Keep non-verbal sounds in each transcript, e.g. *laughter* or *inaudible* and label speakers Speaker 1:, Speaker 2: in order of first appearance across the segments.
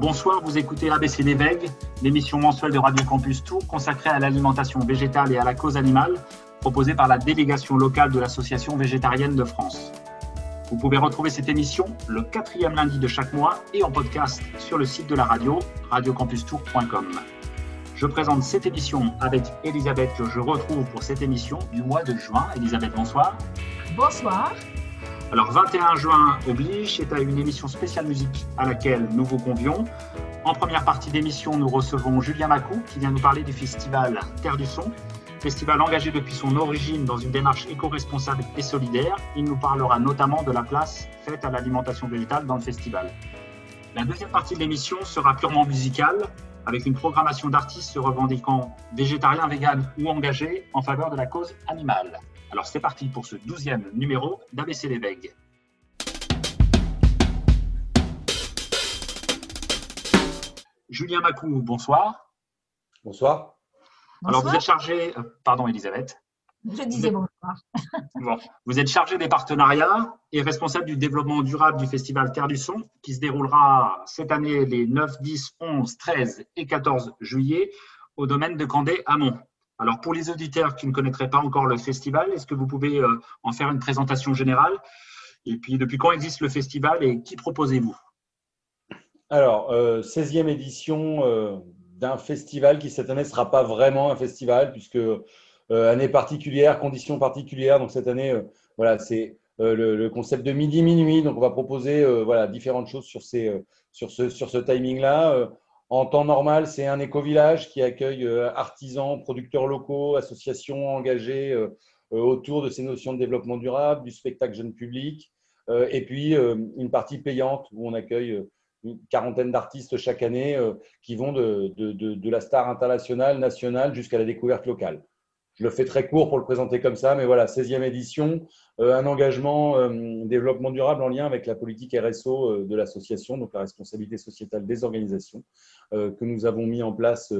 Speaker 1: Bonsoir, vous écoutez ABC l'émission mensuelle de Radio Campus Tour consacrée à l'alimentation végétale et à la cause animale, proposée par la délégation locale de l'Association végétarienne de France. Vous pouvez retrouver cette émission le quatrième lundi de chaque mois et en podcast sur le site de la radio, radiocampustour.com. Je présente cette émission avec Elisabeth que je retrouve pour cette émission du mois de juin. Elisabeth, bonsoir.
Speaker 2: Bonsoir.
Speaker 1: Alors 21 juin oblige, c'est à une émission spéciale musique à laquelle nous vous convions. En première partie d'émission, nous recevons Julien Macou qui vient nous parler du festival Terre du Son, festival engagé depuis son origine dans une démarche éco-responsable et solidaire. Il nous parlera notamment de la place faite à l'alimentation végétale dans le festival. La deuxième partie de l'émission sera purement musicale avec une programmation d'artistes se revendiquant végétariens, véganes ou engagés en faveur de la cause animale. Alors c'est parti pour ce douzième numéro d'ABC les. Julien Macou, bonsoir.
Speaker 3: Bonsoir.
Speaker 1: Alors vous êtes chargé, euh, pardon Elisabeth.
Speaker 2: Je disais bonsoir. *laughs*
Speaker 1: Vous êtes chargé des partenariats et responsable du développement durable du festival Terre du Son, qui se déroulera cette année les 9, 10, 11, 13 et 14 juillet au domaine de Candé Amont. Alors pour les auditeurs qui ne connaîtraient pas encore le festival, est-ce que vous pouvez euh, en faire une présentation générale? Et puis depuis quand existe le festival et qui proposez-vous?
Speaker 3: Alors, 16e euh, édition euh, d'un festival qui cette année ne sera pas vraiment un festival puisque année particulière, conditions particulières. Donc cette année, voilà, c'est le, concept de midi minuit. Donc on va proposer voilà différentes choses sur ce timing-là. En temps normal, c'est un éco-village qui accueille artisans, producteurs locaux, associations engagées autour de ces notions de développement durable, du spectacle jeune public, et puis une partie payante où on accueille une quarantaine d'artistes chaque année qui vont de, de, de, la star internationale, nationale, jusqu'à la découverte locale. Je le fais très court pour le présenter comme ça, mais voilà, 16e édition, euh, un engagement euh, développement durable en lien avec la politique RSO euh, de l'association, donc la responsabilité sociétale des organisations, que nous avons mis en place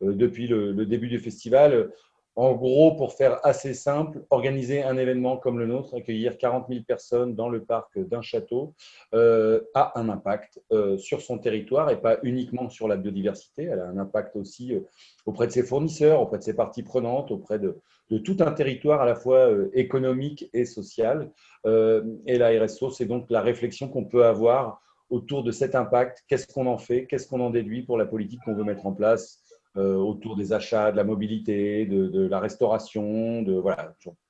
Speaker 3: depuis le, début du festival en gros, pour faire assez simple, organiser un événement comme le nôtre, accueillir 40 000 personnes dans le parc d'un château, euh, a un impact euh, sur son territoire et pas uniquement sur la biodiversité. Elle a un impact aussi euh, auprès de ses fournisseurs, auprès de ses parties prenantes, auprès de, tout un territoire à la fois économique et social. et la RSO, c'est donc la réflexion qu'on peut avoir autour de cet impact. Qu'est-ce qu'on en fait? Qu'est-ce qu'on en déduit pour la politique qu'on veut mettre en place? Autour des achats, de la mobilité, de, la restauration, de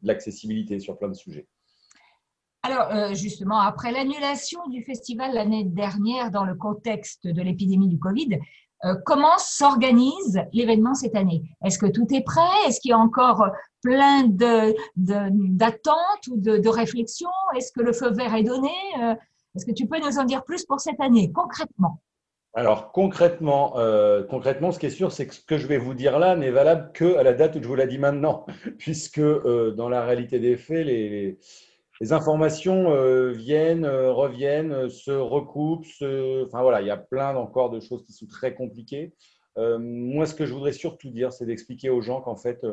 Speaker 3: l'accessibilité sur plein de sujets.
Speaker 2: Alors, euh, justement, après l'annulation du festival l'année dernière dans le contexte de l'épidémie du Covid, euh, comment s'organise l'événement cette année? Est-ce que tout est prêt? Est-ce qu'il y a encore plein d'attentes ou de, de réflexions? Est-ce que le feu vert est donné? Est-ce que tu peux nous en dire plus pour cette année, concrètement?
Speaker 3: Alors concrètement, euh, concrètement, ce qui est sûr, c'est que ce que je vais vous dire là n'est valable que à la date où je vous l'ai dit maintenant, *laughs* puisque euh, dans la réalité des faits, les, informations euh, viennent, reviennent, se recoupent. Enfin voilà, il y a plein encore de choses qui sont très compliquées. moi, ce que je voudrais surtout dire, c'est d'expliquer aux gens qu'en fait,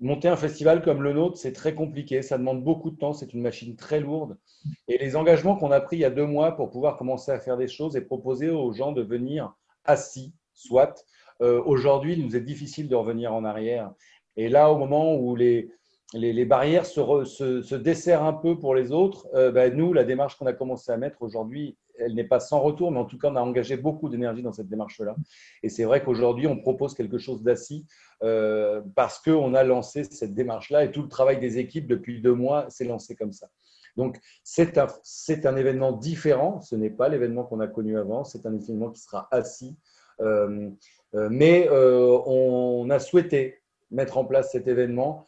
Speaker 3: monter un festival comme le nôtre, c'est très compliqué, ça demande beaucoup de temps, c'est une machine très lourde. Et les engagements qu'on a pris il y a deux mois pour pouvoir commencer à faire des choses et proposer aux gens de venir assis, soit, euh, aujourd'hui, il nous est difficile de revenir en arrière. Et là, au moment où les, les, barrières se, se, desserrent un peu pour les autres, euh, ben, nous, la démarche qu'on a commencé à mettre aujourd'hui, elle n'est pas sans retour, mais en tout cas, on a engagé beaucoup d'énergie dans cette démarche-là. Et c'est vrai qu'aujourd'hui, on propose quelque chose d'assis euh, parce qu'on a lancé cette démarche-là et tout le travail des équipes depuis deux mois s'est lancé comme ça. Donc, c'est un, événement différent. Ce n'est pas l'événement qu'on a connu avant. C'est un événement qui sera assis. Euh, euh, mais on a souhaité mettre en place cet événement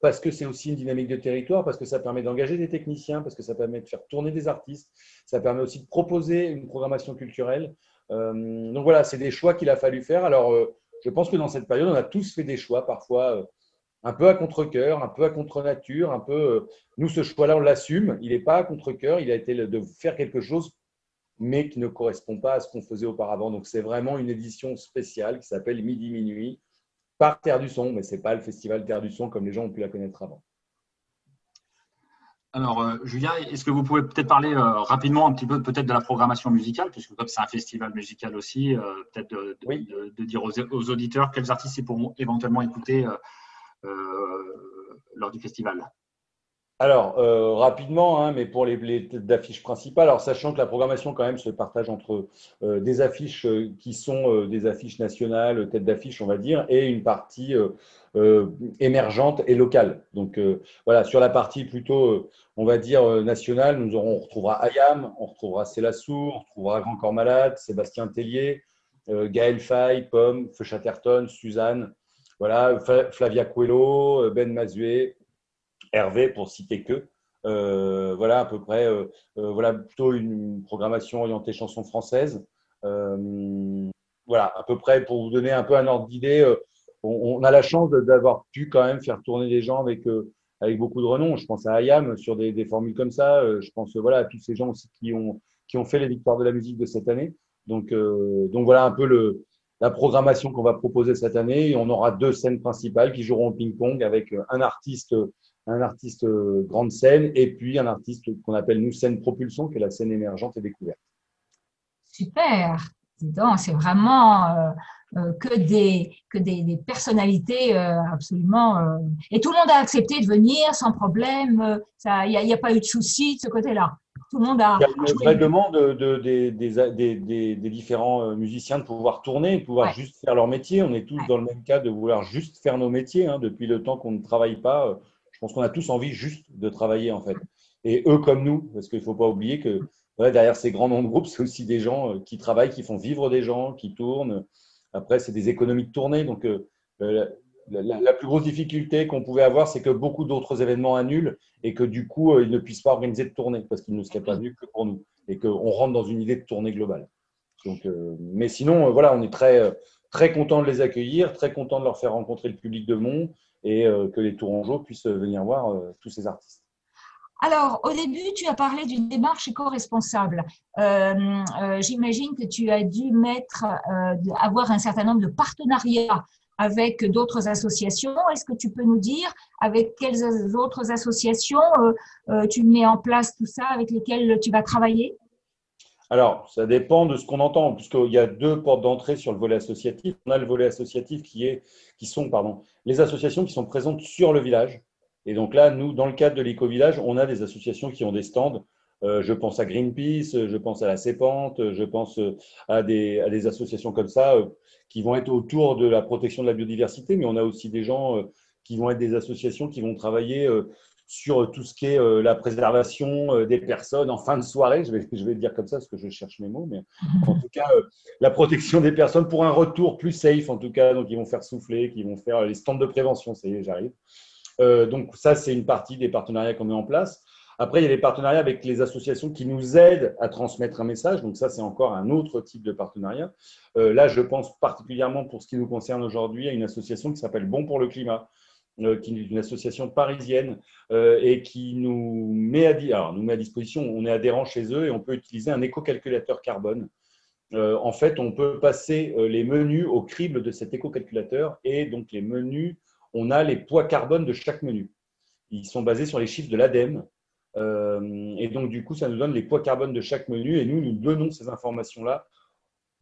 Speaker 3: parce que c'est aussi une dynamique de territoire, parce que ça permet d'engager des techniciens, parce que ça permet de faire tourner des artistes, ça permet aussi de proposer une programmation culturelle. donc voilà, c'est des choix qu'il a fallu faire. Alors, je pense que dans cette période, on a tous fait des choix, parfois euh, un peu à contre-coeur, un peu à contre-nature, un peu. Euh, nous, ce choix-là, on l'assume. Il n'est pas à contre-coeur. Il a été de faire quelque chose, mais qui ne correspond pas à ce qu'on faisait auparavant. Donc, c'est vraiment une édition spéciale qui s'appelle Midi Minuit par Terre du Son, mais ce n'est pas le festival Terre du Son comme les gens ont pu la connaître avant.
Speaker 1: Alors, euh, Julien, est-ce que vous pouvez peut-être parler euh, rapidement un petit peu peut-être de la programmation musicale, puisque comme c'est un festival musical aussi, euh, peut-être de, dire aux, auditeurs quels artistes ils pourront éventuellement écouter lors du festival?
Speaker 3: Alors, rapidement, hein, mais pour les, têtes d'affiches principales, alors sachant que la programmation quand même se partage entre des affiches qui sont des affiches nationales, têtes d'affiches, on va dire, et une partie euh, émergente et locale. Donc euh, voilà, sur la partie plutôt, euh, on va dire, nationale, nous aurons, on retrouvera Ayam, on retrouvera Célassou, on retrouvera Grand Corps Malade, Sébastien Tellier, Gaël Fay, Pomme, Feu Chatterton, Suzanne, voilà, Flavia Coelho, Ben Mazué, Hervé, pour citer que. voilà, à peu près, voilà, plutôt une programmation orientée chanson française. voilà, à peu près pour vous donner un peu un ordre d'idée, on, a la chance d'avoir pu quand même faire tourner des gens avec, euh, avec beaucoup de renom. Je pense à Ayam sur des, formules comme ça. Euh, je pense voilà, à tous ces gens aussi qui ont, qui ont fait les victoires de la musique de cette année. Donc, euh, donc voilà un peu le, la programmation qu'on va proposer cette année. on aura deux scènes principales qui joueront au ping-pong avec un artiste, un artiste grande scène et puis un artiste qu'on appelle nous scène propulsion, qui est la scène émergente et découverte.
Speaker 2: Super. C'est vraiment euh, que des que des, personnalités euh, absolument euh, et tout le monde a accepté de venir sans problème ça il n'y a, pas eu de souci de ce côté-là. Tout le monde a
Speaker 3: il y a une vraie demande de, des, des, des, différents musiciens de pouvoir tourner de pouvoir juste faire leur métier. On est tous dans le même cas de vouloir juste faire nos métiers hein, depuis le temps qu'on ne travaille pas pense qu'on a tous envie juste de travailler en fait et eux comme nous parce qu'il ne faut pas oublier que derrière ces grands noms de groupes *laughs* c'est aussi des gens qui travaillent qui font vivre des gens qui tournent après, c'est des économies de tournée. Donc, euh, euh, la, plus grosse difficulté qu'on pouvait avoir, c'est que beaucoup d'autres événements annulent et que du coup, euh, ils ne puissent pas organiser de tournée parce qu'ils ne seraient pas venus que pour nous et qu'on rentre dans une idée de tournée globale. Mais sinon, voilà, on est très, très content de les accueillir, très content de leur faire rencontrer le public de Mont et que les Tourangeaux puissent venir voir tous ces artistes.
Speaker 2: Alors, au début, tu as parlé d'une démarche éco-responsable. Euh, euh, j'imagine que tu as dû mettre, euh, avoir un certain nombre de partenariats avec d'autres associations. Est-ce que tu peux nous dire avec quelles autres associations tu mets en place tout ça, avec lesquelles tu vas travailler?
Speaker 3: Alors, ça dépend de ce qu'on entend, puisqu'il y a deux portes d'entrée sur le volet associatif. On a le volet associatif qui, est, qui sont pardon, les associations qui sont présentes sur le village, et donc là, nous, dans le cadre de l'éco-village, on a des associations qui ont des stands. Euh, je pense à Greenpeace, je pense à la Cépante, je pense euh, à des, à des associations comme ça euh, qui vont être autour de la protection de la biodiversité, mais on a aussi des gens qui vont être des associations qui vont travailler sur tout ce qui est la préservation des personnes en fin de soirée. Je vais, je vais le dire comme ça parce que je cherche mes mots, mais en tout cas, la protection des personnes pour un retour plus safe, en tout cas. Donc, ils vont faire souffler, qui vont faire les stands de prévention. Ça y est, j'arrive. Euh, donc ça, c'est une partie des partenariats qu'on met en place. Après, il y a les partenariats avec les associations qui nous aident à transmettre un message. Donc ça, c'est encore un autre type de partenariat. Euh, là, je pense particulièrement pour ce qui nous concerne aujourd'hui à une association qui s'appelle Bon pour le climat, euh, qui est une association parisienne et qui nous met, à, nous à disposition, on est adhérent chez eux et on peut utiliser un éco-calculateur carbone. en fait, on peut passer les menus au crible de cet éco-calculateur et donc les menus on a les poids carbone de chaque menu. Ils sont basés sur les chiffres de l'ADEME. Euh, et donc, du coup, ça nous donne les poids carbone de chaque menu et nous, nous donnons ces informations-là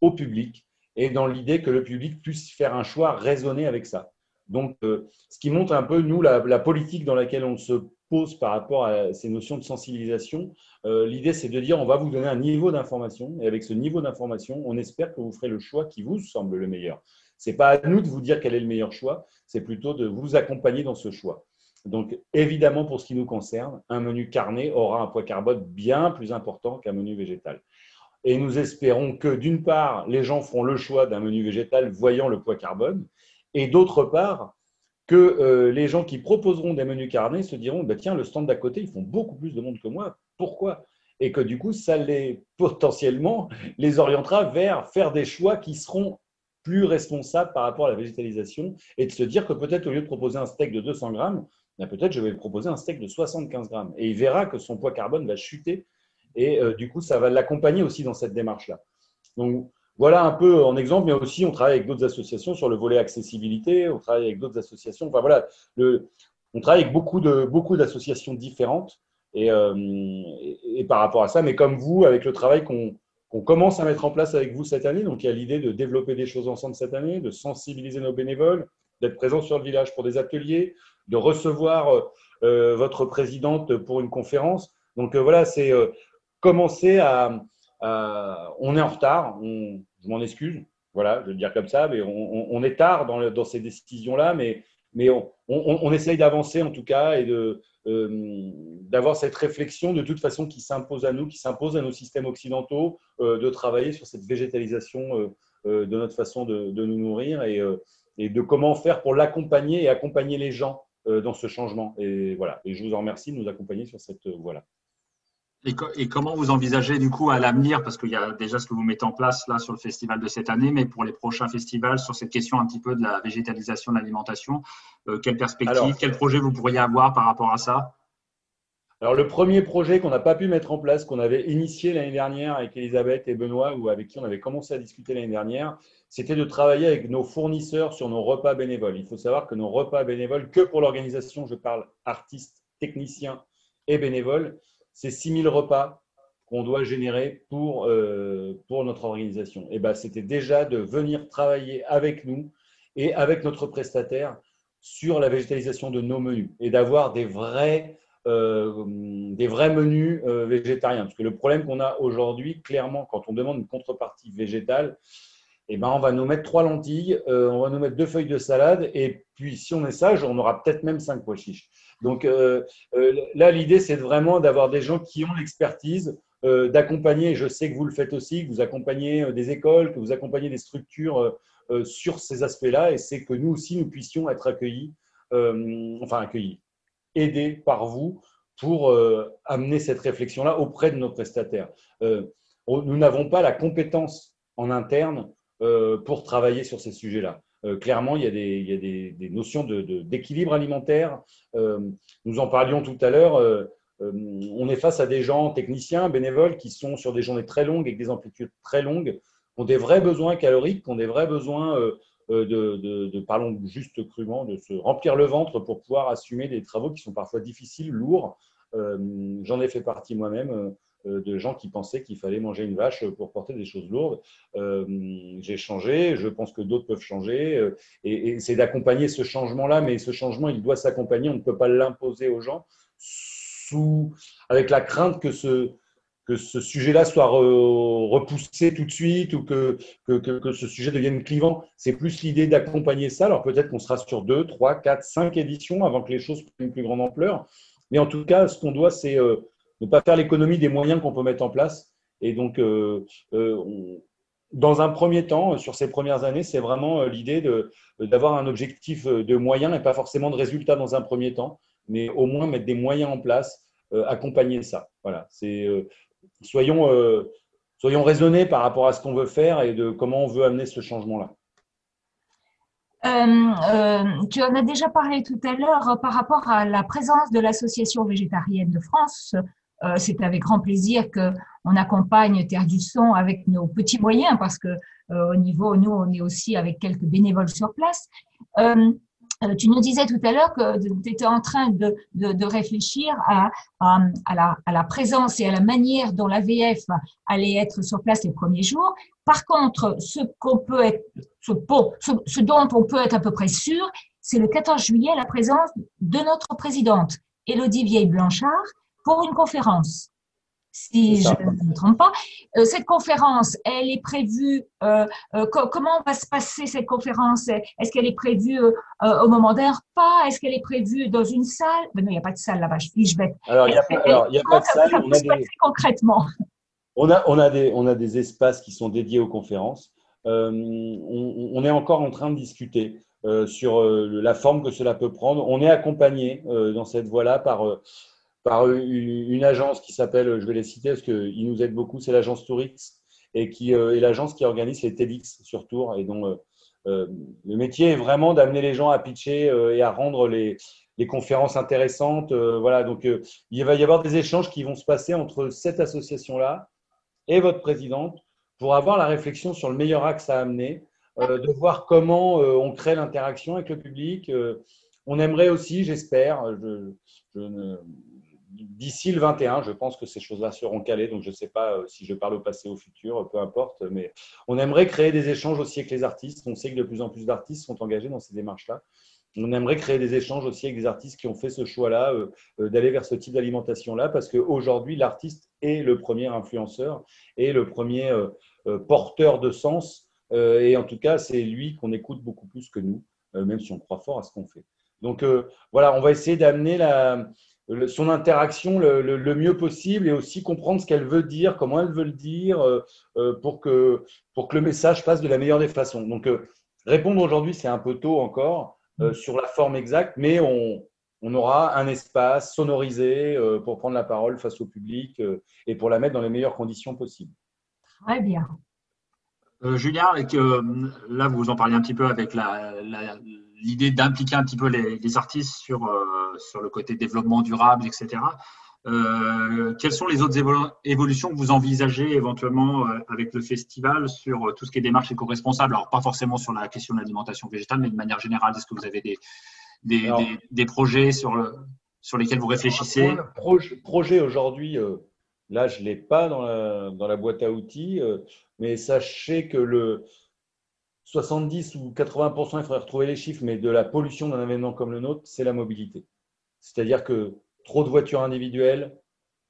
Speaker 3: au public et dans l'idée que le public puisse faire un choix raisonné avec ça. Donc, euh, ce qui montre un peu, nous, la, politique dans laquelle on se pose par rapport à ces notions de sensibilisation. Euh, l'idée, c'est de dire, on va vous donner un niveau d'information et avec ce niveau d'information, on espère que vous ferez le choix qui vous semble le meilleur. Ce n'est pas à nous de vous dire quel est le meilleur choix, c'est plutôt de vous accompagner dans ce choix. Donc, évidemment, pour ce qui nous concerne, un menu carné aura un poids carbone bien plus important qu'un menu végétal. Et nous espérons que, d'une part, les gens feront le choix d'un menu végétal voyant le poids carbone, et d'autre part, que euh, les gens qui proposeront des menus carnés se diront bah, tiens, le stand d'à côté, ils font beaucoup plus de monde que moi. Pourquoi? Et que du coup, ça les *laughs* potentiellement les orientera vers faire des choix qui seront plus responsable par rapport à la végétalisation et de se dire que peut-être au lieu de proposer un steak de 200 grammes, ben, peut-être je vais proposer un steak de 75 grammes. Et il verra que son poids carbone va chuter et euh, du coup, ça va l'accompagner aussi dans cette démarche-là. Donc, voilà un peu en exemple, mais aussi on travaille avec d'autres associations sur le volet accessibilité, on travaille avec d'autres associations. Enfin voilà, on travaille avec beaucoup de beaucoup d'associations différentes Et, et, par rapport à ça, mais comme vous, avec le travail qu'on commence à mettre en place avec vous cette année, donc il y a l'idée de développer des choses ensemble cette année, de sensibiliser nos bénévoles, d'être présents sur le village pour des ateliers, de recevoir votre présidente pour une conférence. Donc voilà, c'est commencer à, On est en retard, je m'en excuse, voilà, je vais le dire comme ça, mais on, est tard dans, ces décisions-là, mais, on, on essaye d'avancer en tout cas et euh, d'avoir cette réflexion de toute façon qui s'impose à nous, qui s'impose à nos systèmes occidentaux, euh, de travailler sur cette végétalisation euh, de notre façon de, nous nourrir et, et, de comment faire pour l'accompagner et accompagner les gens dans ce changement. Et voilà. Et je vous en remercie de nous accompagner sur cette voie-là.
Speaker 1: Et, comment vous envisagez du coup à l'avenir, parce qu'il y a déjà ce que vous mettez en place là sur le festival de cette année, mais pour les prochains festivals, sur cette question un petit peu de la végétalisation de l'alimentation, euh, quelle perspective, quel projet vous pourriez avoir par rapport à ça?
Speaker 3: Alors, le premier projet qu'on n'a pas pu mettre en place, qu'on avait initié l'année dernière avec Elisabeth et Benoît, ou avec qui on avait commencé à discuter l'année dernière, c'était de travailler avec nos fournisseurs sur nos repas bénévoles. Il faut savoir que nos repas bénévoles, que pour l'organisation, je parle artistes, techniciens et bénévoles, c'est 6000 repas qu'on doit générer pour, euh, pour notre organisation. Et ben, c'était déjà de venir travailler avec nous et avec notre prestataire sur la végétalisation de nos menus et d'avoir des vrais, euh, des vrais menus euh, végétariens. Parce que le problème qu'on a aujourd'hui, clairement, quand on demande une contrepartie végétale, eh ben, on va nous mettre trois lentilles, on va nous mettre deux feuilles de salade, et puis si on est sage, on aura peut-être même cinq pois chiches. Donc euh, euh, là, l'idée, c'est vraiment d'avoir des gens qui ont l'expertise, euh, d'accompagner, je sais que vous le faites aussi, que vous accompagnez des écoles, que vous accompagnez des structures sur ces aspects-là, et c'est que nous aussi, nous puissions être accueillis, enfin accueillis, aidés par vous pour amener cette réflexion-là auprès de nos prestataires. nous n'avons pas la compétence en interne pour travailler sur ces sujets-là. Euh, clairement, il y a des, notions d'équilibre alimentaire. Euh, nous en parlions tout à l'heure. Euh, on est face à des gens techniciens, bénévoles, qui sont sur des journées très longues, avec des amplitudes très longues, ont des vrais besoins caloriques, ont des vrais besoins de, parlons juste crûment, de se remplir le ventre pour pouvoir assumer des travaux qui sont parfois difficiles, lourds. J'en ai fait partie moi-même. Euh, de gens qui pensaient qu'il fallait manger une vache pour porter des choses lourdes. Euh, j'ai changé, je pense que d'autres peuvent changer, euh, et, c'est d'accompagner ce changement-là, mais ce changement, il doit s'accompagner, on ne peut pas l'imposer aux gens, sous, avec la crainte que ce, que ce sujet-là soit repoussé tout de suite ou que, que, que, ce sujet devienne clivant. C'est plus l'idée d'accompagner ça. Alors peut-être qu'on sera sur deux, trois, quatre, cinq éditions avant que les choses prennent une plus grande ampleur. Mais en tout cas, ce qu'on doit, c'est ne pas faire l'économie des moyens qu'on peut mettre en place. Et donc, euh, euh, dans un premier temps, sur ces premières années, c'est vraiment euh, l'idée d'avoir un objectif de moyens et pas forcément de résultats dans un premier temps, mais au moins mettre des moyens en place, accompagner ça. Voilà, c'est soyons, soyons raisonnés par rapport à ce qu'on veut faire et de comment on veut amener ce changement-là.
Speaker 2: tu en as déjà parlé tout à l'heure par rapport à la présence de l'Association végétarienne de France euh, c'est avec grand plaisir que on accompagne Terre du Son avec nos petits moyens parce que euh, au niveau nous on est aussi avec quelques bénévoles sur place. Euh, tu nous disais tout à l'heure que tu étais en train de, de, réfléchir à, à, la, à, la, présence et à la manière dont la VF allait être sur place les premiers jours. Par contre, ce peut être, ce dont on peut être à peu près sûr, c'est le 14 juillet la présence de notre présidente, Élodie Vieille-Blanchard, pour une conférence. Si je ne me trompe pas, euh, cette conférence, elle est prévue. Euh, euh, comment va se passer cette conférence? Est-ce qu'elle est prévue au moment d'un repas? Est-ce qu'elle est prévue dans une salle? Ben Non, il n'y a pas de salle là-bas. Je fiche bête.
Speaker 3: Alors, il n'y a, pas de salle.
Speaker 2: on a des... concrètement?
Speaker 3: On a, on, a des, on a des espaces qui sont dédiés aux conférences. On, on, est encore en train de discuter sur la forme que cela peut prendre. On est accompagné dans cette voie-là par par une, agence qui s'appelle, je vais les citer parce qu'ils nous aident beaucoup, c'est l'agence Tourix et qui euh, est l'agence qui organise les TEDx sur Tours et dont euh, euh, le métier est vraiment d'amener les gens à pitcher et à rendre les, conférences intéressantes. voilà, donc il va y avoir des échanges qui vont se passer entre cette association-là et votre présidente pour avoir la réflexion sur le meilleur axe à amener, de voir comment on crée l'interaction avec le public. on aimerait aussi, j'espère, je, je ne d'ici le 21, je pense que ces choses-là seront calées. Donc, je ne sais pas euh, si je parle au passé ou au futur, peu importe. Mais on aimerait créer des échanges aussi avec les artistes. On sait que de plus en plus d'artistes sont engagés dans ces démarches-là. On aimerait créer des échanges aussi avec des artistes qui ont fait ce choix-là, euh, euh, d'aller vers ce type d'alimentation-là, parce qu'aujourd'hui, l'artiste est le premier influenceur et le premier porteur de sens. et en tout cas, c'est lui qu'on écoute beaucoup plus que nous, même si on croit fort à ce qu'on fait. Donc voilà, on va essayer d'amener la, son interaction le, mieux possible et aussi comprendre ce qu'elle veut dire, comment elle veut le dire, euh, euh, pour, que, pour que le message passe de la meilleure des façons. Donc, euh, répondre aujourd'hui, c'est un peu tôt encore sur la forme exacte, mais on, on aura un espace sonorisé pour prendre la parole face au public et pour la mettre dans les meilleures conditions possibles.
Speaker 2: Très bien.
Speaker 1: Julien, avec, là, vous en parlez un petit peu avec la l'idée d'impliquer un petit peu les, artistes sur, euh, sur le côté développement durable, etc. Euh, quelles sont les autres évolutions que vous envisagez éventuellement euh, avec le festival sur tout ce qui est démarche éco-responsable? Alors, pas forcément sur la question de l'alimentation végétale, mais de manière générale, est-ce que vous avez des, des, des, projets sur, le, sur lesquels vous réfléchissez?
Speaker 3: Projet, projet aujourd'hui, là, je ne l'ai pas dans la, dans la boîte à outils, mais sachez que le, 70 ou 80%, il faudrait retrouver les chiffres, mais de la pollution d'un événement comme le nôtre, c'est la mobilité. C'est-à-dire que trop de voitures individuelles,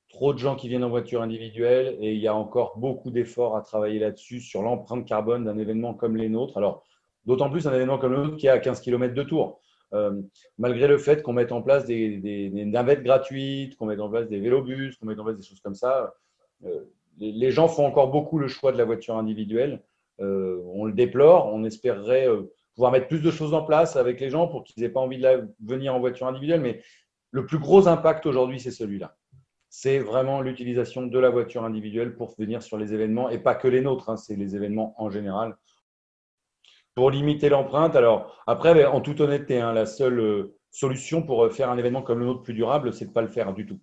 Speaker 3: trop de gens qui viennent en voiture individuelle, et il y a encore beaucoup d'efforts à travailler là-dessus, sur l'empreinte carbone d'un événement comme les nôtres. Alors, d'autant plus un événement comme le nôtre qui est à 15 km de tour. Euh, malgré le fait qu'on mette en place des, navettes gratuites, qu'on mette en place des vélobus, qu'on mette en place des choses comme ça, euh, les gens font encore beaucoup le choix de la voiture individuelle. Euh, on le déplore. On espérerait euh, pouvoir mettre plus de choses en place avec les gens pour qu'ils n'aient pas envie de venir en voiture individuelle. Mais le plus gros impact aujourd'hui, c'est celui-là. C'est vraiment l'utilisation de la voiture individuelle pour venir sur les événements et pas que les nôtres, hein, c'est les événements en général. Pour limiter l'empreinte, alors après, en toute honnêteté, hein, la seule euh, solution pour faire un événement comme le nôtre plus durable, c'est de ne pas le faire du tout.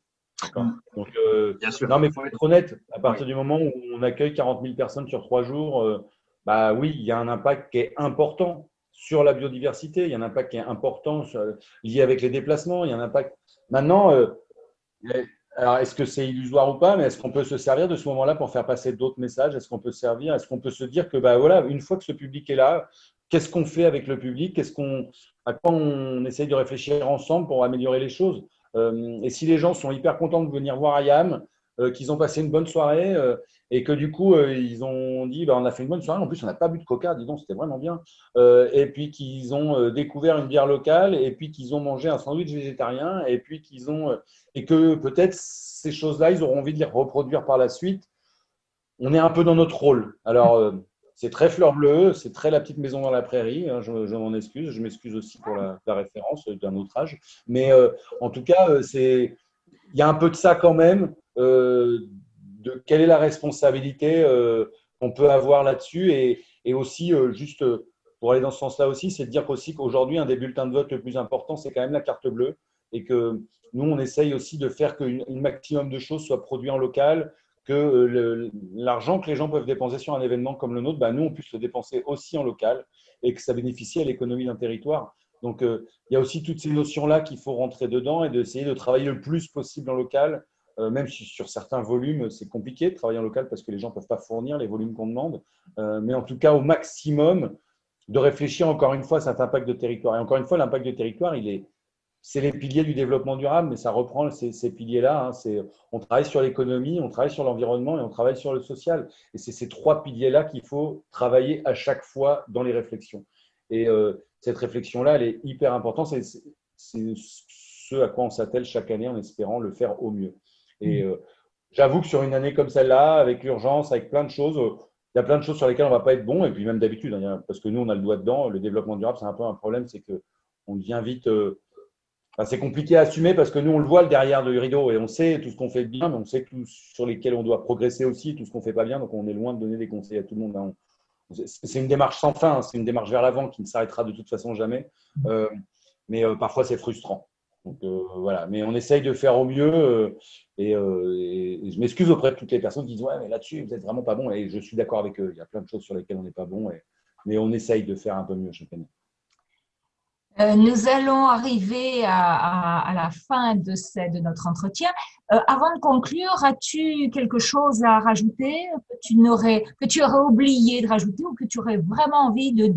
Speaker 3: Donc, Bien sûr. Non, mais il faut être honnête, à partir du moment où on accueille 40 000 personnes sur trois jours, bah oui, il y a un impact qui est important sur la biodiversité, il y a un impact qui est important lié avec les déplacements, il y a un impact. Maintenant, euh, alors est-ce que c'est illusoire ou pas, mais est-ce qu'on peut se servir de ce moment-là pour faire passer d'autres messages? Est-ce qu'on peut servir? Est-ce qu'on peut se dire que bah voilà, une fois que ce public est là, qu'est-ce qu'on fait avec le public? Qu'est-ce qu'on, à quoi on essaye de réfléchir ensemble pour améliorer les choses? Euh, Et si les gens sont hyper contents de venir voir IAM, qu'ils ont passé une bonne soirée euh, et que du coup, euh, ils ont dit bah, on a fait une bonne soirée. En plus, on n'a pas bu de coca, dis donc, c'était vraiment bien. et puis qu'ils ont découvert une bière locale et puis qu'ils ont mangé un sandwich végétarien et puis qu'ils ont. et que peut-être ces choses-là, ils auront envie de les reproduire par la suite. On est un peu dans notre rôle. Alors. C'est très fleur bleue, c'est très la petite maison dans la prairie. Hein, je, m'en excuse, je m'excuse aussi pour la, référence d'un autre âge. Mais en tout cas, c'est il y a un peu de ça quand même. Euh, de quelle est la responsabilité euh, qu'on peut avoir là-dessus et, aussi, euh, juste pour aller dans ce sens-là aussi, c'est de dire aussi qu'aujourd'hui, un des bulletins de vote le plus important, c'est quand même la carte bleue et que nous, on essaye aussi de faire qu'un maximum de choses soient produites en local, que l'argent que les gens peuvent dépenser sur un événement comme le nôtre, bah, nous, on puisse le dépenser aussi en local et que ça bénéficie à l'économie d'un territoire. Donc, il y a aussi toutes ces notions-là qu'il faut rentrer dedans et d'essayer de travailler le plus possible en local euh, même si sur certains volumes, c'est compliqué de travailler en local parce que les gens ne peuvent pas fournir les volumes qu'on demande. Euh, mais en tout cas, au maximum, de réfléchir encore une fois à cet impact de territoire. Et encore une fois, l'impact de territoire, il est, c'est les piliers du développement durable, mais ça reprend ces, piliers-là. Hein. on travaille sur l'économie, on travaille sur l'environnement et on travaille sur le social. Et c'est ces trois piliers-là qu'il faut travailler à chaque fois dans les réflexions. Et euh, cette réflexion-là, elle est hyper importante. C'est ce à quoi on s'attelle chaque année en espérant le faire au mieux. Et mm. euh, j'avoue que sur une année comme celle-là, avec l'urgence, avec plein de choses, euh, il y a plein de choses sur lesquelles on ne va pas être bon. Et puis même d'habitude, hein, parce que nous, on a le doigt dedans. Le développement durable, c'est un peu un problème, c'est qu'on devient vite. Euh, c'est compliqué à assumer parce que nous, on le voit le derrière du rideau et on sait tout ce qu'on fait bien, mais on sait tout sur lesquels on doit progresser aussi, tout ce qu'on fait pas bien. Donc, on est loin de donner des conseils à tout le monde. Hein. C'est une démarche sans fin, hein. c'est une démarche vers l'avant qui ne s'arrêtera de toute façon jamais. mais parfois, c'est frustrant. Donc euh, voilà, mais on essaye de faire au mieux. Euh, euh, et, je m'excuse auprès de toutes les personnes qui disent ouais, mais là-dessus vous êtes vraiment pas bon. Et je suis d'accord avec eux. Il y a plein de choses sur lesquelles on n'est pas bon, mais on essaye de faire un peu mieux chaque année.
Speaker 2: Euh, nous allons arriver à, la fin de, notre entretien. Euh, avant de conclure, as-tu quelque chose à rajouter que tu, n'aurais, que tu aurais oublié de rajouter ou que tu aurais vraiment envie de,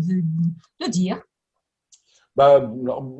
Speaker 2: dire?
Speaker 3: Bah,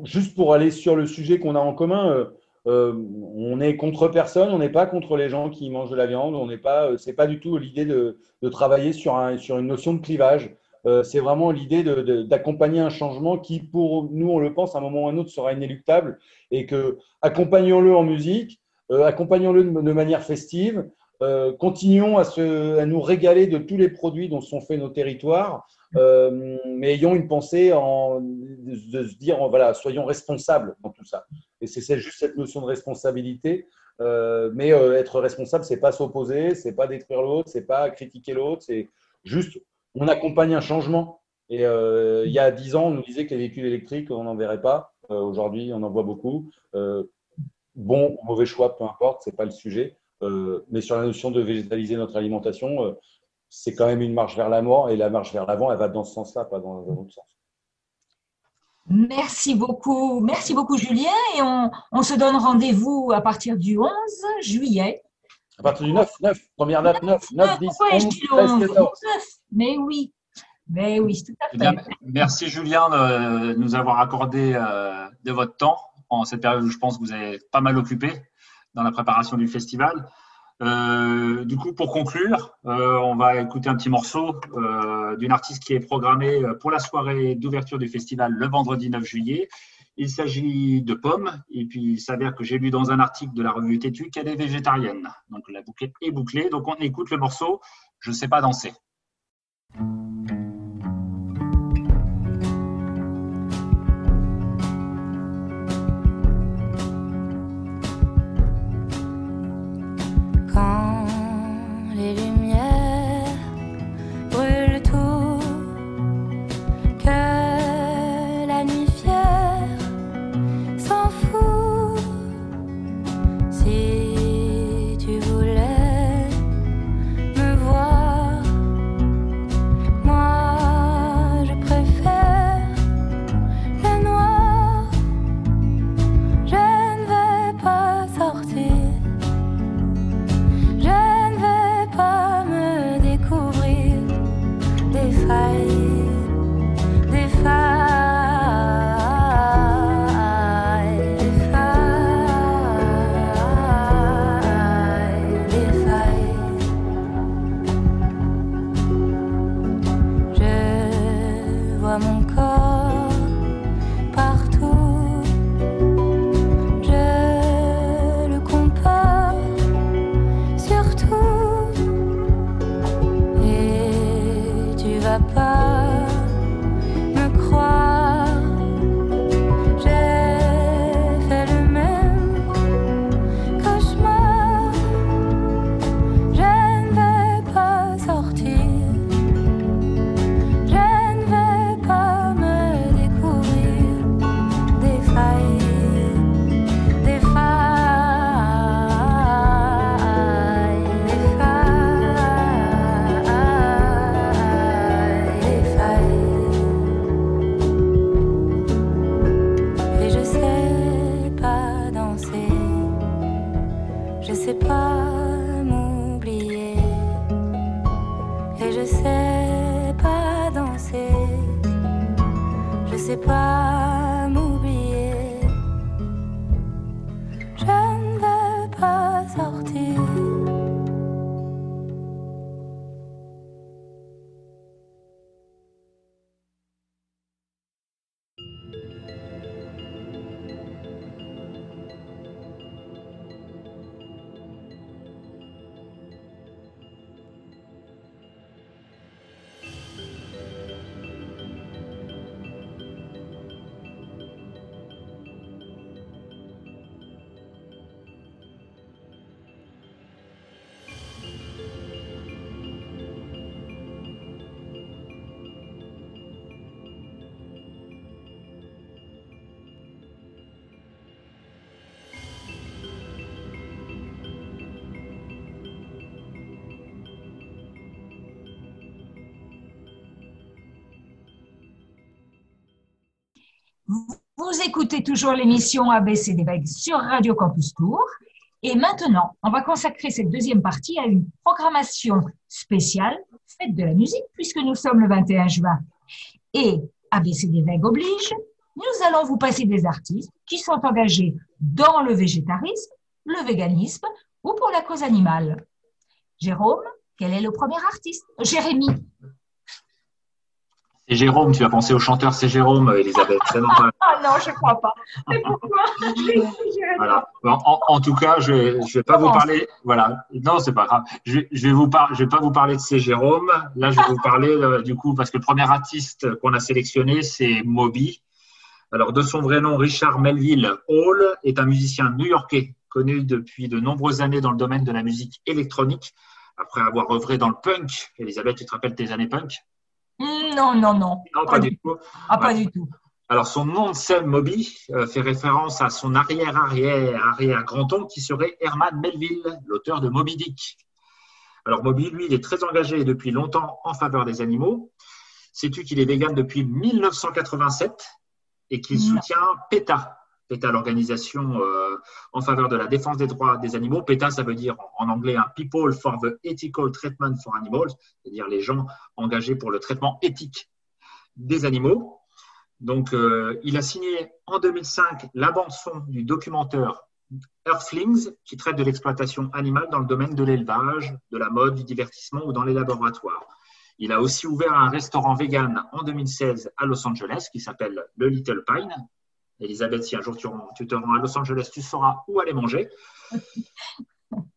Speaker 3: Juste pour aller sur le sujet qu'on a en commun, euh, on est contre personne, on n'est pas contre les gens qui mangent de la viande, on n'est pas, c'est pas du tout l'idée de, travailler sur une notion de clivage. Euh, c'est vraiment l'idée d'accompagner un changement qui, pour nous, on le pense, à un moment ou à un autre, sera inéluctable et que accompagnons-le en musique, euh, accompagnons-le de, manière festive, euh, continuons à, nous régaler de tous les produits dont sont faits nos territoires, mais ayons une pensée en, de, se dire, voilà, soyons responsables dans tout ça. Et c'est juste cette notion de responsabilité. mais être responsable, c'est pas s'opposer, c'est pas détruire l'autre, c'est pas critiquer l'autre, c'est juste on accompagne un changement. Et euh, il y a dix ans, on nous disait que les véhicules électriques, on n'en verrait pas. Euh, aujourd'hui, on en voit beaucoup. Euh, bon ou mauvais choix, peu importe, ce n'est pas le sujet. mais sur la notion de végétaliser notre alimentation, c'est quand même une marche vers la mort. Et la marche vers l'avant, elle va dans ce sens-là, pas dans l'autre sens.
Speaker 2: Merci beaucoup. Merci beaucoup, Julien. Et on, on se donne rendez-vous à partir du 11 juillet
Speaker 3: à partir du 9, 9, première date 9, 9, 10, 11, 13, 14.
Speaker 2: Mais oui, mais oui, tout à fait.
Speaker 4: merci Julien de nous avoir accordé euh, de votre temps en cette période où je pense que vous avez pas mal occupé dans la préparation du festival. Euh, du coup, pour conclure, euh, on va écouter un petit morceau d'une artiste qui est programmée pour la soirée d'ouverture du festival le vendredi 9 juillet. Il s'agit de pommes, et puis il s'avère que j'ai lu dans un article de la revue Tétu qu'elle est végétarienne. Donc la boucle est bouclée, donc on écoute le morceau Je ne sais pas danser.
Speaker 2: Vous écoutez toujours l'émission ABC d'évêque sur Radio Campus Tour. Et maintenant, on va consacrer cette deuxième partie à une programmation spéciale, fête de la musique, puisque nous sommes le 21 juin. Et ABC d'évêque oblige, nous allons vous passer des artistes qui sont engagés dans le végétarisme, le véganisme ou pour la cause animale. Jérôme, quel est le premier artiste? Jérémy.
Speaker 1: C'est Jérôme, tu as pensé au chanteur, c'est Jérôme, Elisabeth. *laughs*
Speaker 2: ah non, je ne crois pas. Mais pourquoi?
Speaker 1: Voilà. en, tout cas, je ne vais pas vous parler. Voilà. Non, c'est pas grave. Je, je vais vous je vais pas vous parler de c'est Jérôme. Là, je vais vous parler euh, du coup parce que le premier artiste qu'on a sélectionné, c'est Moby. Alors, de son vrai nom, Richard Melville Hall est un musicien new-yorkais connu depuis de nombreuses années dans le domaine de la musique électronique. Après avoir œuvré dans le punk, Elisabeth, tu te rappelles tes années punk?
Speaker 2: Non, non, non.
Speaker 1: Non, pas, du tout.
Speaker 2: Ah, pas du tout.
Speaker 1: Alors, son nom de scène, Moby, euh, fait référence à son arrière-arrière-arrière-grand-oncle qui serait Herman Melville, l'auteur de Moby Dick. Alors, Moby, lui, il est très engagé depuis longtemps en faveur des animaux. Sais-tu qu'il est vegan depuis 1987 et qu'il soutient PETA, PETA, l'organisation euh, en faveur de la défense des droits des animaux. PETA, ça veut dire en anglais un People for the Ethical Treatment for Animals, c'est-à-dire les gens engagés pour le traitement éthique des animaux. Donc, euh, il a signé en 2005 la bande-son du documentaire Earthlings, qui traite de l'exploitation animale dans le domaine de l'élevage, de la mode, du divertissement ou dans les laboratoires. Il a aussi ouvert un restaurant vegan en 2016 à Los Angeles qui s'appelle Le Little Pine, Elisabeth, si un jour tu, te rends à Los Angeles, tu sauras où aller manger. *laughs*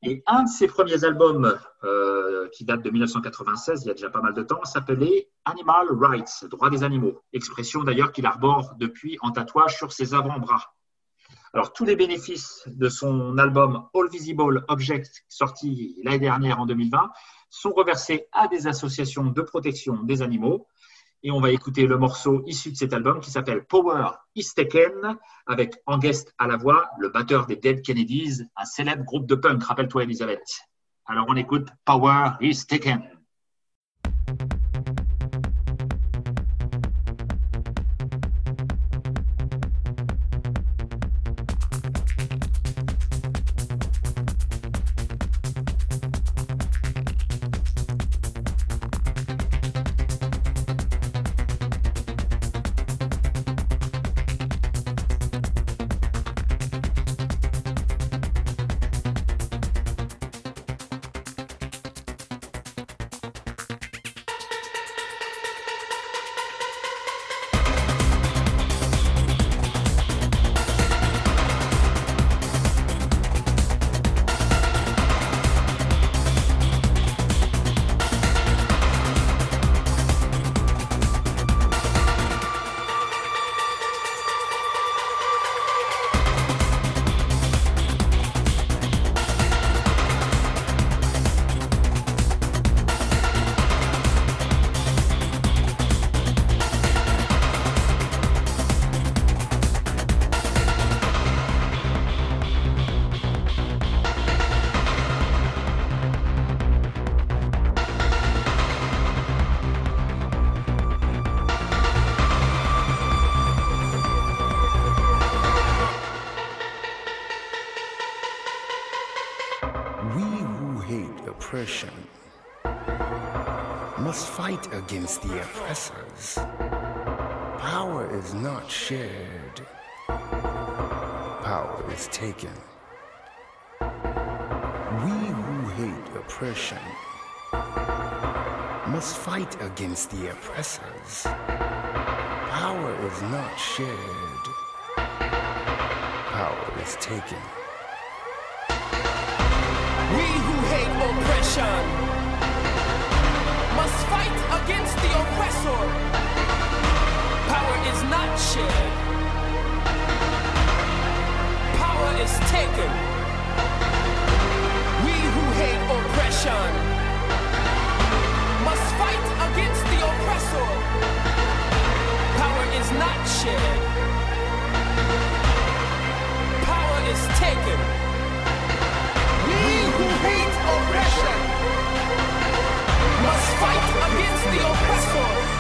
Speaker 1: Et un de ses premiers albums, euh, qui date de 1996, il y a déjà pas mal de temps, s'appelait Animal Rights, droit des animaux. Expression d'ailleurs qu'il arbore depuis en tatouage sur ses avant-bras. Alors, tous les bénéfices de son album All Visible Objects, sorti l'année dernière en 2020, sont reversés à des associations de protection des animaux et on va écouter le morceau issu de cet album qui s'appelle Power is Taken avec en guest à la voix le batteur des Dead Kennedys, un célèbre groupe de punk, rappelle-toi Elisabeth. Alors on écoute Power is Taken.
Speaker 5: Taken. We who hate oppression must fight against the oppressors. Power is not shared, power is taken.
Speaker 6: We who hate oppression must fight against the oppressor. Power is not shared. Is taken. We who hate oppression must fight against the oppressor. Power is not shared. Power is taken. We who hate oppression must fight against the oppressor.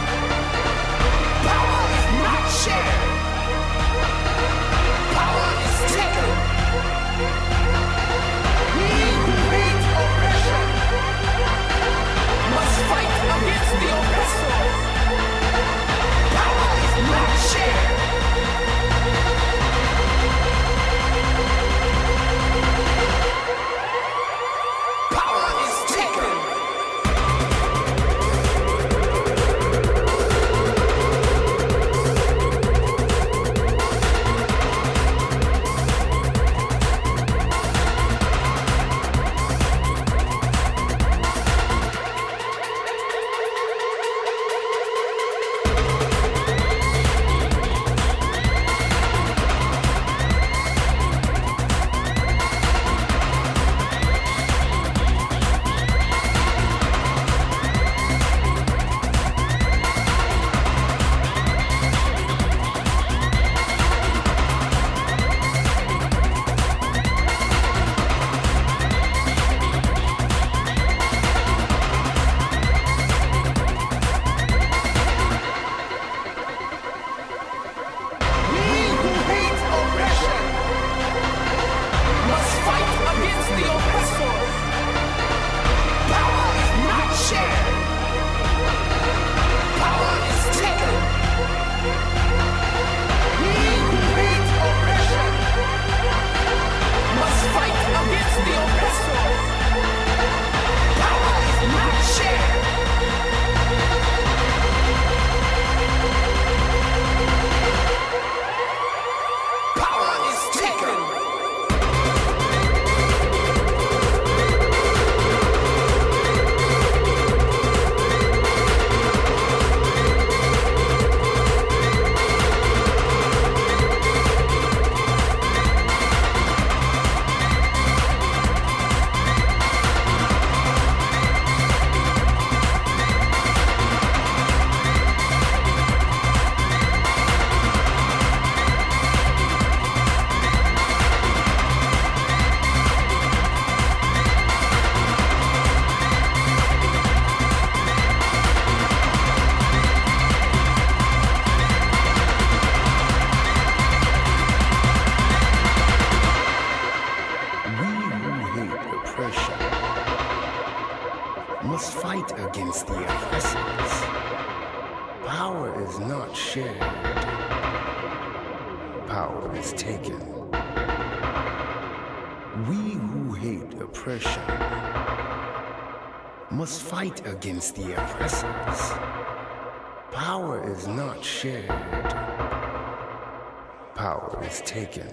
Speaker 6: Is
Speaker 5: taken.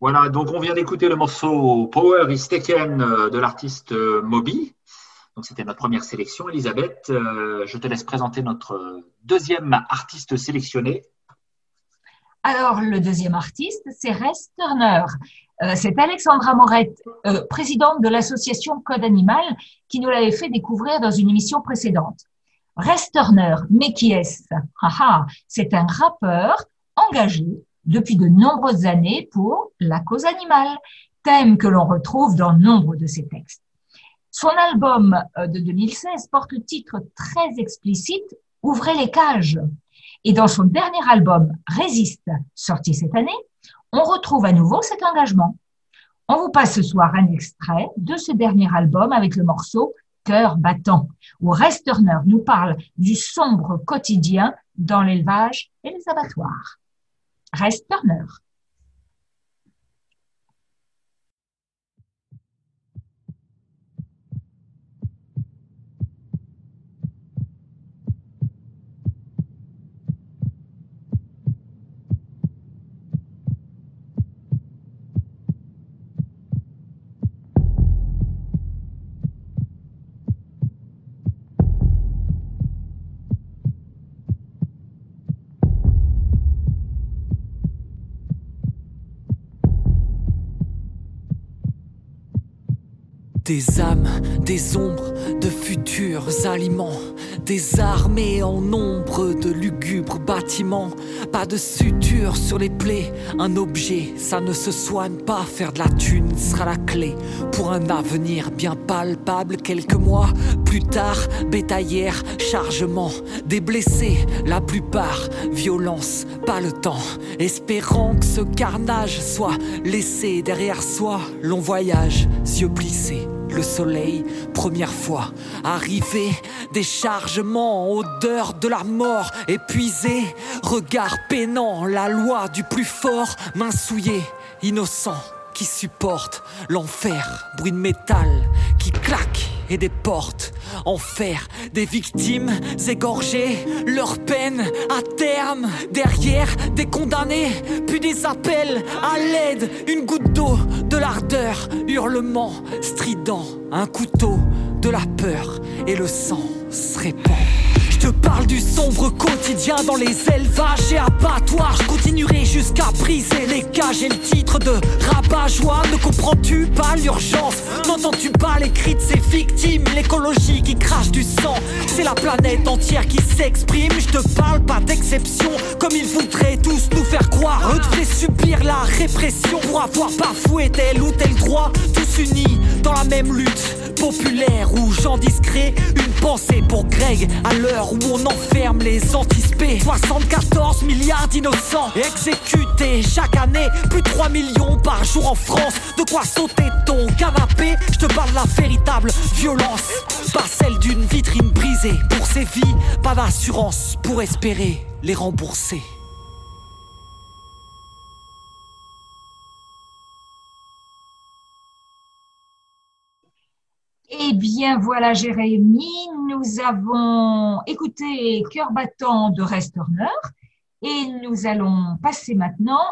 Speaker 1: Voilà, donc on vient d'écouter le morceau Power is Taken euh, de l'artiste euh, Moby. Donc c'était notre première sélection. Elisabeth, euh, je te laisse présenter notre deuxième artiste sélectionné.
Speaker 2: Alors, le deuxième artiste, c'est Rest Turner. Euh, c'est Alexandra Morette, euh, présidente de l'association Code Animal, qui nous l'avait fait découvrir dans une émission précédente. Rest Turner, mais qui est-ce? Ah ah, C'est un rappeur engagé depuis de nombreuses années pour la cause animale, thème que l'on retrouve dans nombre de ses textes. Son album euh, de 2016 porte le titre très explicite Ouvrez les cages. Et dans son dernier album Résiste, sorti cette année, on retrouve à nouveau cet engagement. On vous passe ce soir un extrait de ce dernier album avec le morceau Cœur battant, où Rest Turner nous parle du sombre quotidien dans l'élevage et les abattoirs. Rest Turner.
Speaker 7: Des âmes, des ombres, de futurs aliments, des armées en nombre de lugubres bâtiments, pas de suture sur les plaies, un objet, ça ne se soigne pas, faire de la thune sera la clé pour un avenir bien palpable. Quelques mois plus tard, bétaillère, chargement, des blessés, la plupart, violence, pas le temps, espérant que ce carnage soit laissé derrière soi, long voyage, yeux plissés le soleil, première fois. Arrivé, déchargement, odeur de la mort, épuisé, regard peinant, la loi du plus fort, main souillée, innocent qui supporte l'enfer, bruit de métal qui claque et des portes. Enfer, des victimes égorgées, leur peine à terme, derrière des condamnés, puis des appels à l'aide, une goutte d'eau, de l'ardeur, hurlement strident, un couteau, de la peur et le sang se répand. Parle du sombre quotidien dans les élevages et abattoirs. Je continuerai jusqu'à briser les cages et le titre de rabat-joie. Ne comprends-tu pas l'urgence? N'entends-tu pas les cris de ces victimes? L'écologie qui crache du sang. C'est la planète entière qui s'exprime. Je te parle pas d'exception, comme ils voudraient tous nous faire croire. Eux devaient subir la répression pour avoir bafoué tel ou tel droit. Tous unis dans la même lutte populaire ou gens discrets. Une pensée pour Greg à l'heure où on enferme les anticipés. 74 milliards d'innocents exécutés chaque année. Plus de 3 millions par jour en France. De quoi sauter ton canapé. Je te parle de la véritable violence. Pas celle d'une vitrine brisée. Pour ces vies, pas d'assurance pour espérer les rembourser.
Speaker 2: Eh bien, voilà, Jérémy, nous avons écouté Cœur battant de Rest Turner et nous allons passer maintenant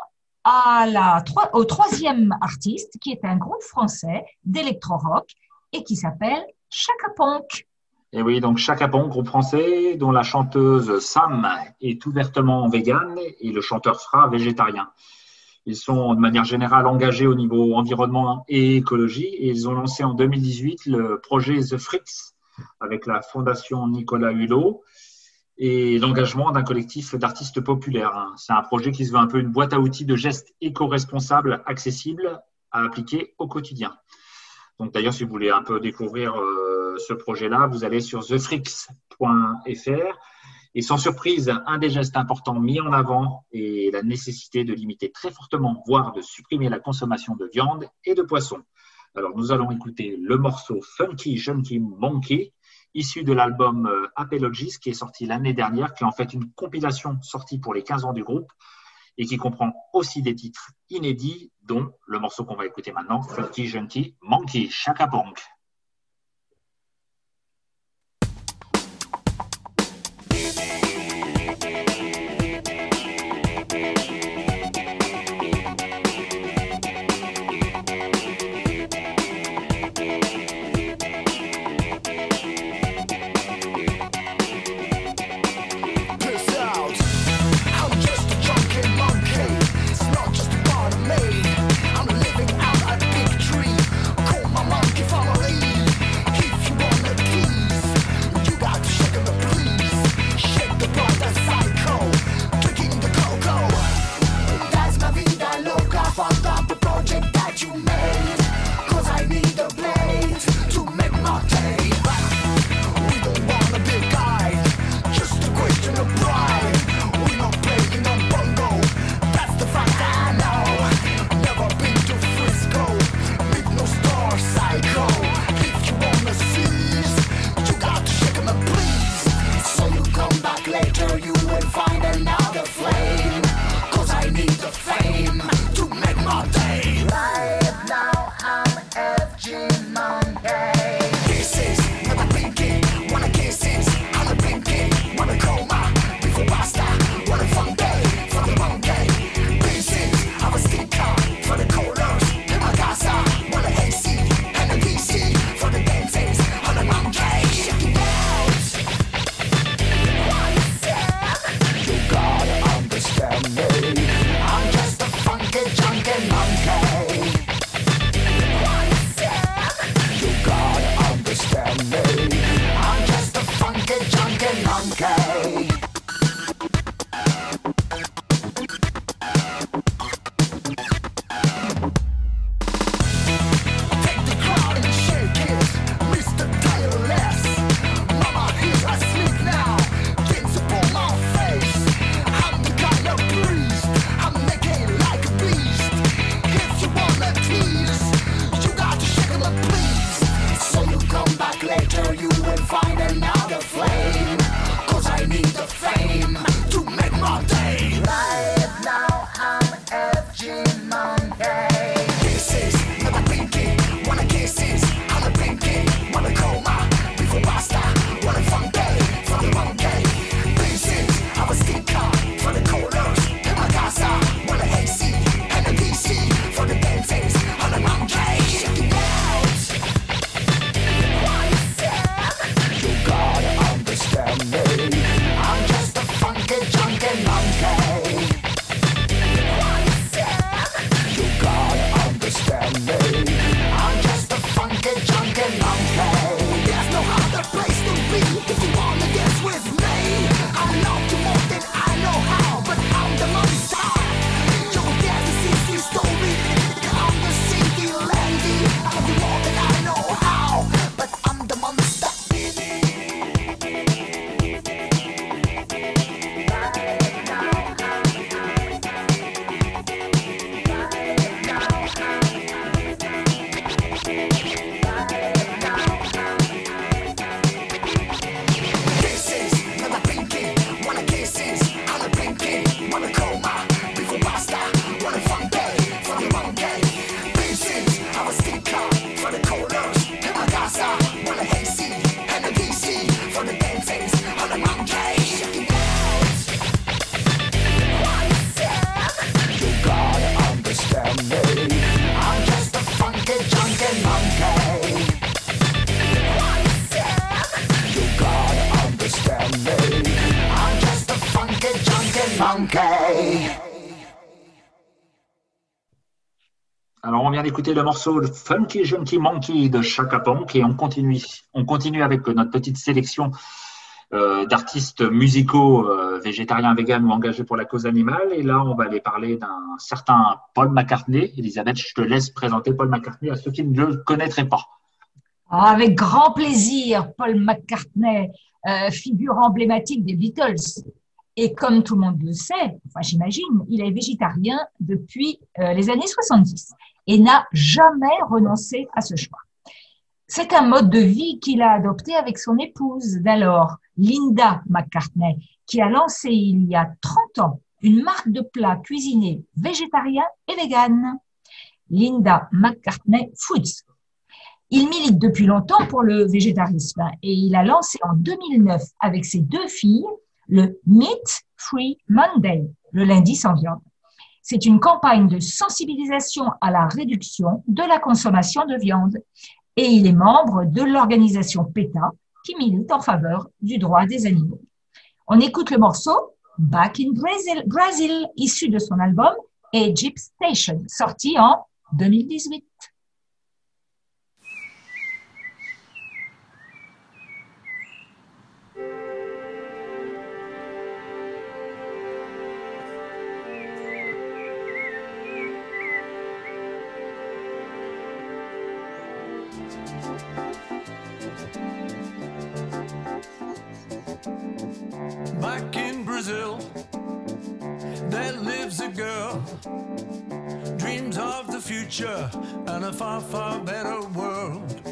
Speaker 2: au troisième artiste qui est un groupe français d'électro-rock et qui s'appelle Chaka Ponk.
Speaker 1: Et oui, donc Chaka Ponk, groupe français dont la chanteuse Sam est ouvertement végane et le chanteur sera végétarien. Ils sont de manière générale engagés au niveau environnement et écologie et ils ont lancé en 2018 le projet The Fritz avec la fondation Nicolas Hulot et l'engagement d'un collectif d'artistes populaires. C'est un projet qui se veut un peu une boîte à outils de gestes éco-responsables accessibles à appliquer au quotidien. Donc d'ailleurs, si vous voulez un peu découvrir euh, ce projet-là, vous allez sur thefrix.fr et sans surprise, un des gestes importants mis en avant est la nécessité de limiter très fortement, voire de supprimer la consommation de viande et de poisson.
Speaker 8: Alors nous allons écouter le morceau Funky Junkie Monkey, issu de l'album euh, "Apologies" qui est sorti l'année dernière, qui est en fait une compilation sortie pour les 15 ans du groupe et qui comprend aussi des titres inédits, dont le morceau qu'on va écouter maintenant, Funky Junkie Monkey, Chaka Punk. le morceau Funky Junkie Monkey de Chaka Ponk et on continue. On continue avec notre petite sélection euh, d'artistes musicaux euh, végétariens, véganes ou engagés pour la cause animale. Et là, on va aller parler d'un certain Paul McCartney. Elisabeth, je te laisse présenter Paul McCartney à ceux qui ne le connaîtraient pas.
Speaker 2: Ah, avec grand plaisir, Paul McCartney, euh, figure emblématique des Beatles. Et comme tout le monde le sait, enfin j'imagine, il est végétarien depuis les années 70 n'a jamais renoncé à ce choix. C'est un mode de vie qu'il a adopté avec son épouse d'alors, Linda McCartney, qui a lancé il y a 30 ans une marque de plats cuisinés végétariens et véganes, Linda McCartney Foods. Il milite depuis longtemps pour le végétarisme et il a lancé en 2009 avec ses deux filles le Meat Free Monday, le lundi sans viande. C'est une campagne de sensibilisation à la réduction de la consommation de viande et il est membre de l'organisation PETA qui milite en faveur du droit des animaux. On écoute le morceau Back in Brazil, issu de son album Egypt Station, sorti en 2018.
Speaker 9: Brazil, there lives a girl. Dreams of the future and a far, far better world.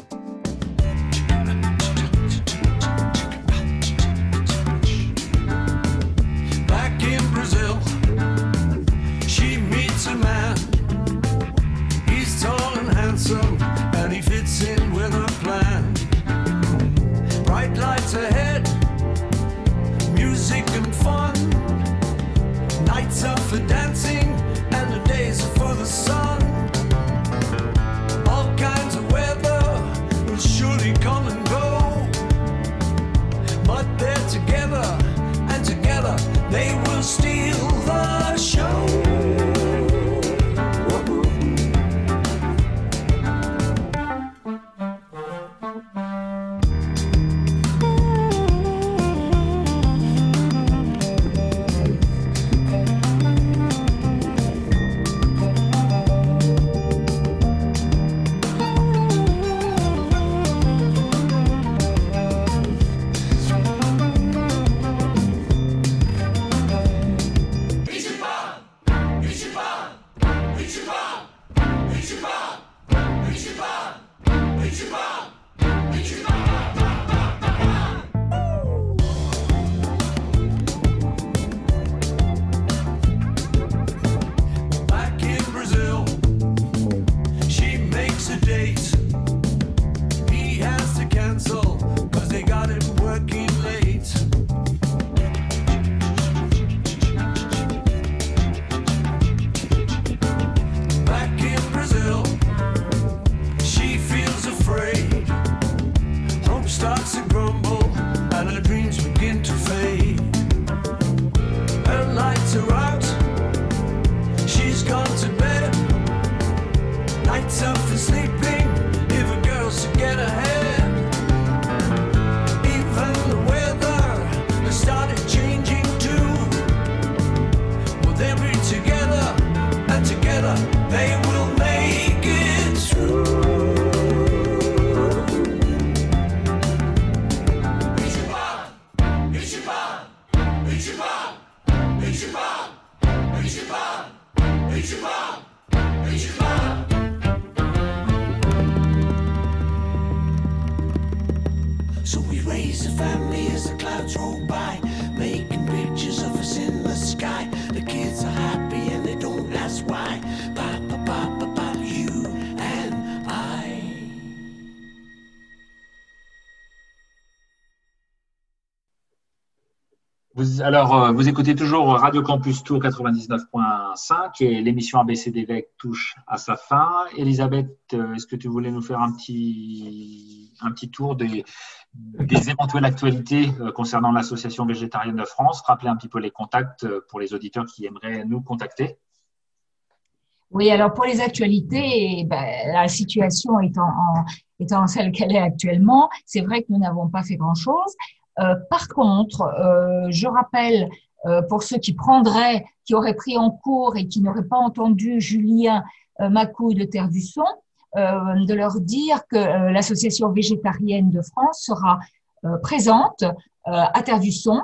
Speaker 1: Alors, euh, vous écoutez toujours Radio Campus Tour 99.5 et l'émission ABC d'évêque touche à sa fin. Elisabeth, euh, est-ce que tu voulais nous faire un petit, un petit tour des, éventuelles actualités euh, concernant l'Association végétarienne de France? Rappeler un petit peu les contacts pour les auditeurs qui aimeraient nous contacter.
Speaker 2: Oui, alors pour les actualités, ben, la situation étant, en- étant celle qu'elle est actuellement, c'est vrai que nous n'avons pas fait grand-chose. Euh, par contre, euh, je rappelle euh, pour ceux qui prendraient, qui auraient pris en cours et qui n'auraient pas entendu Julien Macou de Terre du Son, de leur dire que l'Association végétarienne de France sera présente à Terre du Son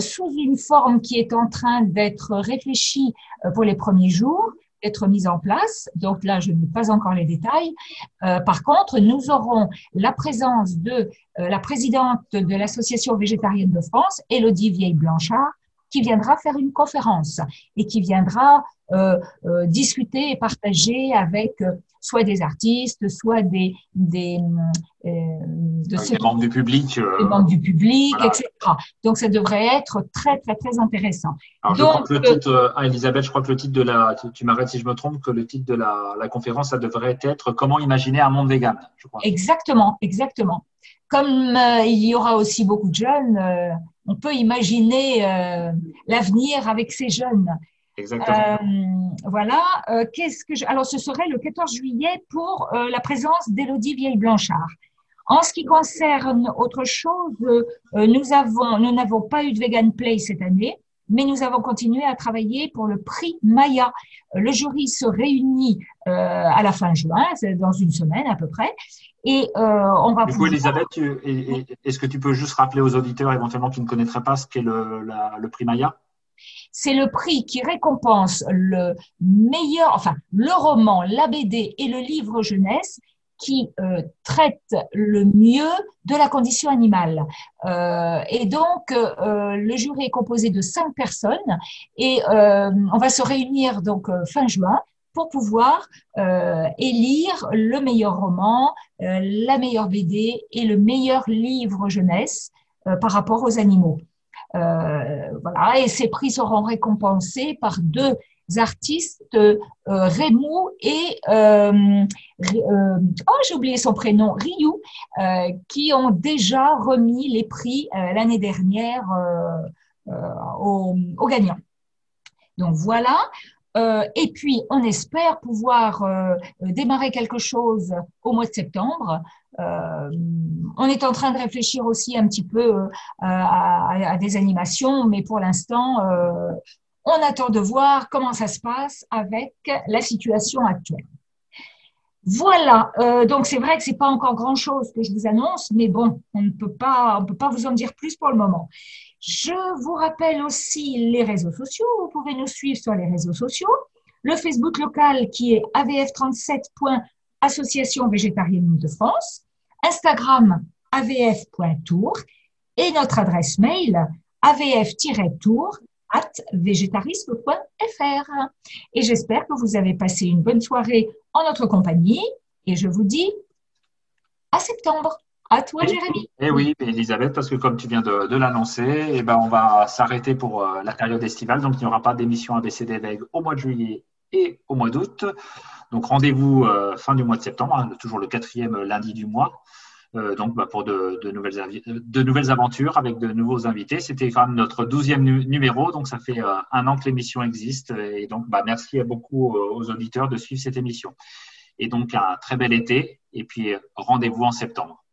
Speaker 2: sous une forme qui est en train d'être réfléchie pour les premiers jours être mise en place. Donc là, je n'ai pas encore les détails. Euh, par contre, nous aurons la présence de euh, la présidente de l'Association végétarienne de France, Élodie Vieille-Blanchard, qui viendra faire une conférence et qui viendra euh, euh, discuter et partager avec euh, soit des artistes, soit des, des, de
Speaker 1: membres du public.
Speaker 2: des membres du public,
Speaker 1: voilà.
Speaker 2: etc. Donc, ça devrait être très, très, très intéressant.
Speaker 1: Alors, je
Speaker 2: Donc,
Speaker 1: crois que le titre, ah, Elisabeth, je crois que le titre de la, tu, tu m'arrêtes si je me trompe, que le titre de la, la conférence, ça devrait être Comment imaginer un monde vegan, je crois.
Speaker 2: Exactement, exactement. Comme il y aura aussi beaucoup de jeunes, on peut imaginer euh, l'avenir avec ces jeunes.
Speaker 1: Exactement.
Speaker 2: Euh, voilà. Euh, Qu'est-ce que je... Alors, ce serait le 14 juillet pour euh, la présence d'Élodie Vieille-Blanchard. En ce qui concerne autre chose, euh, nous avons, nous n'avons pas eu de Vegan Play cette année, mais nous avons continué à travailler pour le prix Maya. Le jury se réunit euh, à la fin juin, dans une semaine à peu près, et euh, on va
Speaker 1: Du coup, Elisabeth, est-ce que tu peux juste rappeler aux auditeurs éventuellement qui ne connaîtraient pas ce qu'est le, prix Maya?
Speaker 2: C'est le prix qui récompense le meilleur, enfin le roman, la BD et le livre jeunesse qui euh, traite le mieux de la condition animale. Euh, et donc, euh, le jury est composé de cinq personnes et on va se réunir donc fin juin pour pouvoir euh, élire le meilleur roman, euh, la meilleure BD et le meilleur livre jeunesse euh, par rapport aux animaux. Voilà, et ces prix seront récompensés par deux artistes, Rémou et oh j'ai oublié son prénom, Ryu, qui ont déjà remis les prix l'année dernière aux gagnants. Donc voilà. Euh, et puis, on espère pouvoir euh, démarrer quelque chose au mois de septembre. Euh, on est en train de réfléchir aussi un petit peu euh, à, des animations, mais pour l'instant, euh, on attend de voir comment ça se passe avec la situation actuelle. Voilà, euh, donc c'est vrai que c'est pas encore grand-chose que je vous annonce, mais bon, on ne peut pas, on peut pas vous en dire plus pour le moment. Je vous rappelle aussi les réseaux sociaux. Vous pouvez nous suivre sur les réseaux sociaux. Le Facebook local qui est avf37.association végétarienne de France. Instagram avf.tour et notre adresse mail avf-tour at végétarisme.fr. Et j'espère que vous avez passé une bonne soirée en notre compagnie et je vous dis à septembre. À toi. Jérémy.
Speaker 1: Eh oui, Elisabeth, parce que comme tu viens de, de l'annoncer, eh ben, on va s'arrêter pour euh, la période estivale. Donc, il n'y aura pas d'émission ABCD VEG au mois de juillet et au mois d'août. Donc, rendez-vous euh, fin du mois de septembre, hein, toujours le quatrième lundi du mois. Euh, donc, bah, pour de, de nouvelles, avi- de nouvelles aventures avec de nouveaux invités. C'était quand même notre douzième nu- numéro, donc ça fait un an que l'émission existe. Et donc, bah, merci beaucoup euh, aux auditeurs de suivre cette émission. Et donc, un très bel été. Et puis, rendez-vous en septembre.